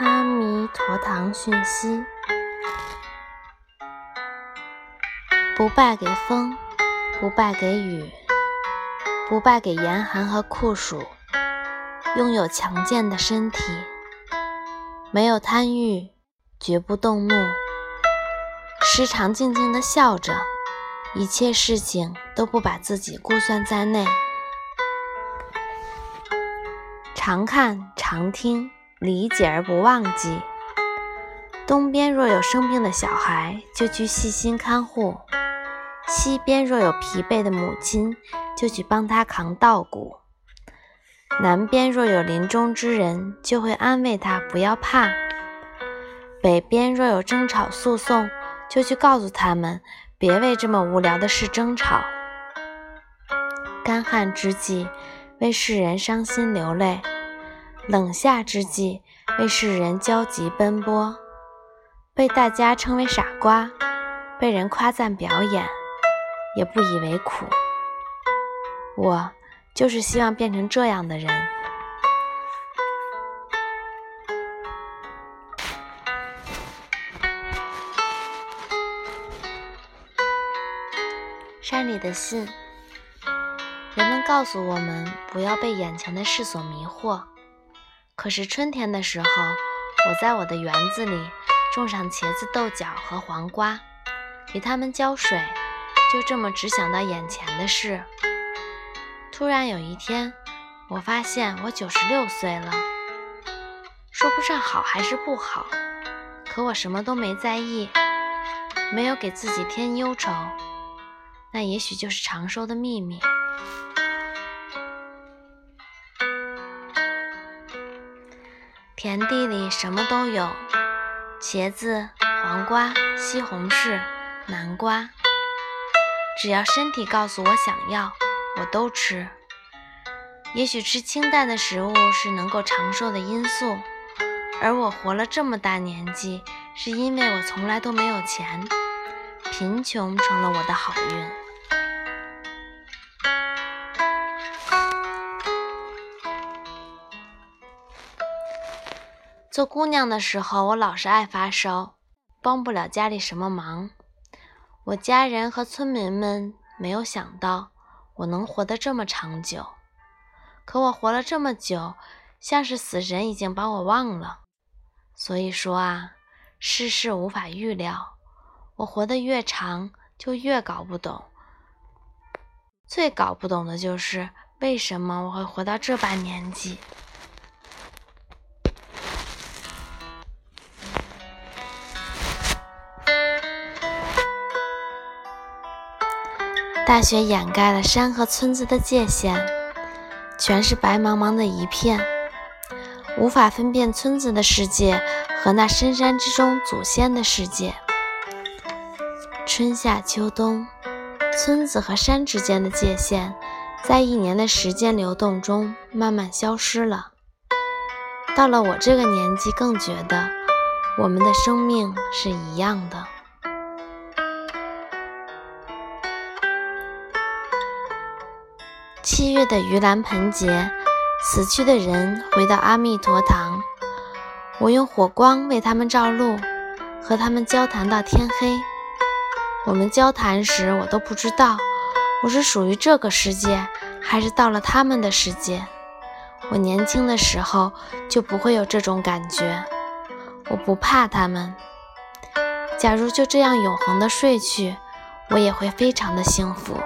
阿弥陀堂讯息：不败给风，不败给雨，不败给严寒和酷暑。拥有强健的身体，没有贪欲，绝不动怒，时常静静地笑着，一切事情都不把自己估算在内。常看常听，理解而不忘记。东边若有生病的小孩，就去细心看护；西边若有疲惫的母亲，就去帮他扛稻谷；南边若有临终之人，就会安慰他不要怕；北边若有争吵诉讼，就去告诉他们别为这么无聊的事争吵。干旱之际，为世人伤心流泪。冷夏之际，为世人焦急奔波，被大家称为傻瓜，被人夸赞表演，也不以为苦。我就是希望变成这样的人。山里的信，人们告诉我们不要被眼前的事所迷惑。可是春天的时候，我在我的园子里种上茄子、豆角和黄瓜，给它们浇水，就这么只想到眼前的事。突然有一天，我发现我九十六岁了，说不上好还是不好，可我什么都没在意，没有给自己添忧愁，那也许就是长寿的秘密。田地里什么都有，茄子、黄瓜、西红柿、南瓜，只要身体告诉我想要，我都吃。也许吃清淡的食物是能够长寿的因素，而我活了这么大年纪，是因为我从来都没有钱，贫穷成了我的好运。做姑娘的时候，我老是爱发烧，帮不了家里什么忙。我家人和村民们没有想到我能活得这么长久，可我活了这么久，像是死神已经把我忘了。所以说啊，世事无法预料，我活得越长，就越搞不懂。最搞不懂的就是为什么我会活到这把年纪。大雪掩盖了山和村子的界限，全是白茫茫的一片，无法分辨村子的世界和那深山之中祖先的世界。春夏秋冬，村子和山之间的界限，在一年的时间流动中慢慢消失了。到了我这个年纪，更觉得我们的生命是一样的。七月的盂兰盆节，死去的人回到阿弥陀堂，我用火光为他们照路，和他们交谈到天黑。我们交谈时，我都不知道我是属于这个世界，还是到了他们的世界。我年轻的时候就不会有这种感觉，我不怕他们。假如就这样永恒的睡去，我也会非常的幸福。